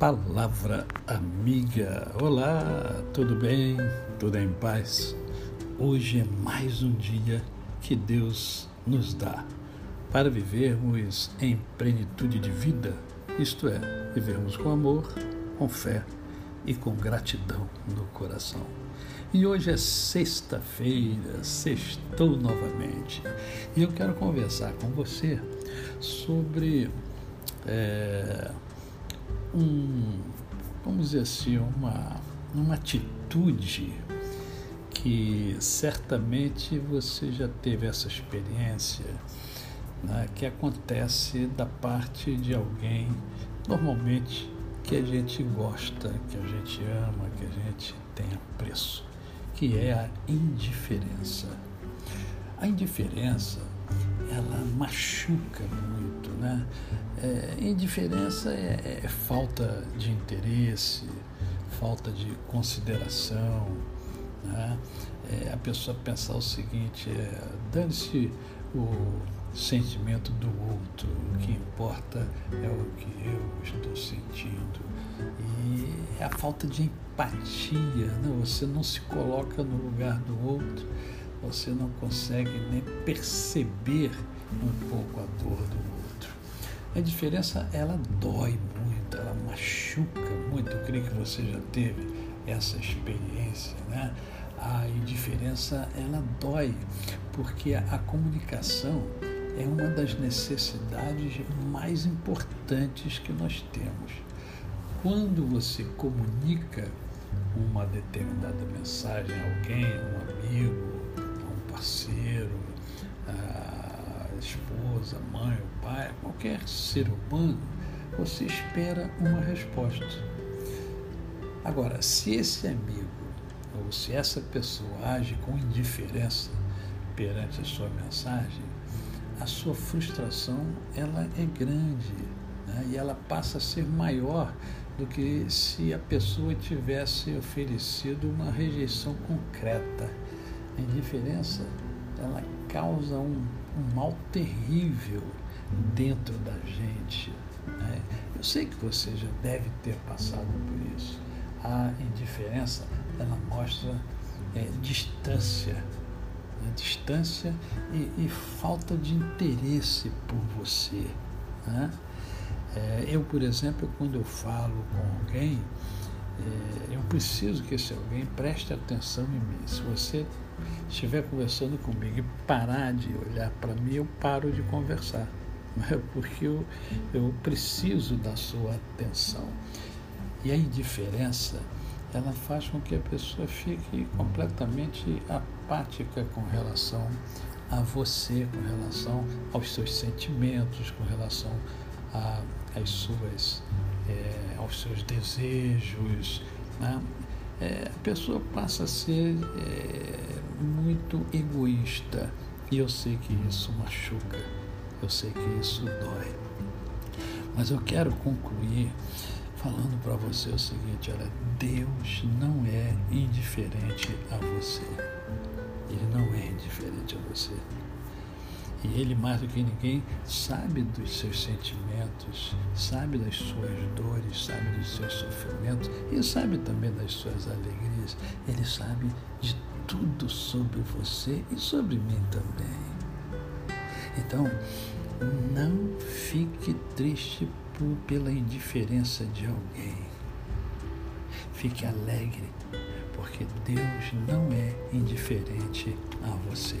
Palavra amiga. Olá, tudo bem? Tudo em paz? Hoje é mais um dia que Deus nos dá para vivermos em plenitude de vida, isto é, vivermos com amor, com fé e com gratidão no coração. E hoje é sexta-feira, sextou novamente. E eu quero conversar com você sobre. É, um, vamos dizer assim, uma, uma atitude que certamente você já teve essa experiência, né, que acontece da parte de alguém, normalmente, que a gente gosta, que a gente ama, que a gente tem apreço, que é a indiferença. A indiferença, ela machuca muito, né? É, indiferença é, é, falta de interesse, falta de consideração, né? É, a pessoa pensar o seguinte, é, dane-se o sentimento do outro, o que importa é o que eu estou sentindo. E é a falta de empatia, né? você não se coloca no lugar do outro, você não consegue nem perceber um pouco a dor do outro. A diferença, ela dói muito, ela machuca muito. Eu creio que você já teve essa experiência, né? A indiferença, ela dói, porque a, comunicação é uma das necessidades mais importantes que nós temos. Quando você comunica uma determinada mensagem a alguém, um amigo, parceiro, a esposa, a mãe, o pai, qualquer ser humano, você espera uma resposta. Agora, se esse amigo ou se essa pessoa age com indiferença perante a sua mensagem, a sua frustração ela é grande né? e ela passa a ser maior do que se a pessoa tivesse oferecido uma rejeição concreta. A indiferença ela causa um, um mal terrível dentro da gente. Né? Eu sei que você já deve ter passado por isso. A indiferença ela mostra é, distância, né? distância e, e, falta de interesse por você. Né? É, eu, por exemplo, quando eu falo com alguém, é, eu preciso que esse alguém preste atenção em mim. Se você estiver conversando comigo e parar de olhar para mim, eu paro de conversar, é? porque eu, eu preciso da sua atenção. E a indiferença, ela faz com que a pessoa fique completamente apática com relação a você, com relação aos seus sentimentos, com relação às suas, é, aos seus desejos. Né? É, a pessoa passa a ser é, muito egoísta. E eu sei que isso machuca, eu sei que isso dói. Mas eu quero concluir falando para você o seguinte: olha, Deus não é indiferente a você. Ele não é indiferente a você. E Ele, mais do que ninguém, sabe dos seus sentimentos, sabe das suas dores, sabe dos seus sofrimentos e sabe também das suas alegrias. Ele sabe de tudo sobre você e sobre mim também. Então, não fique triste por, pela indiferença de alguém. Fique alegre, porque Deus não é indiferente a você.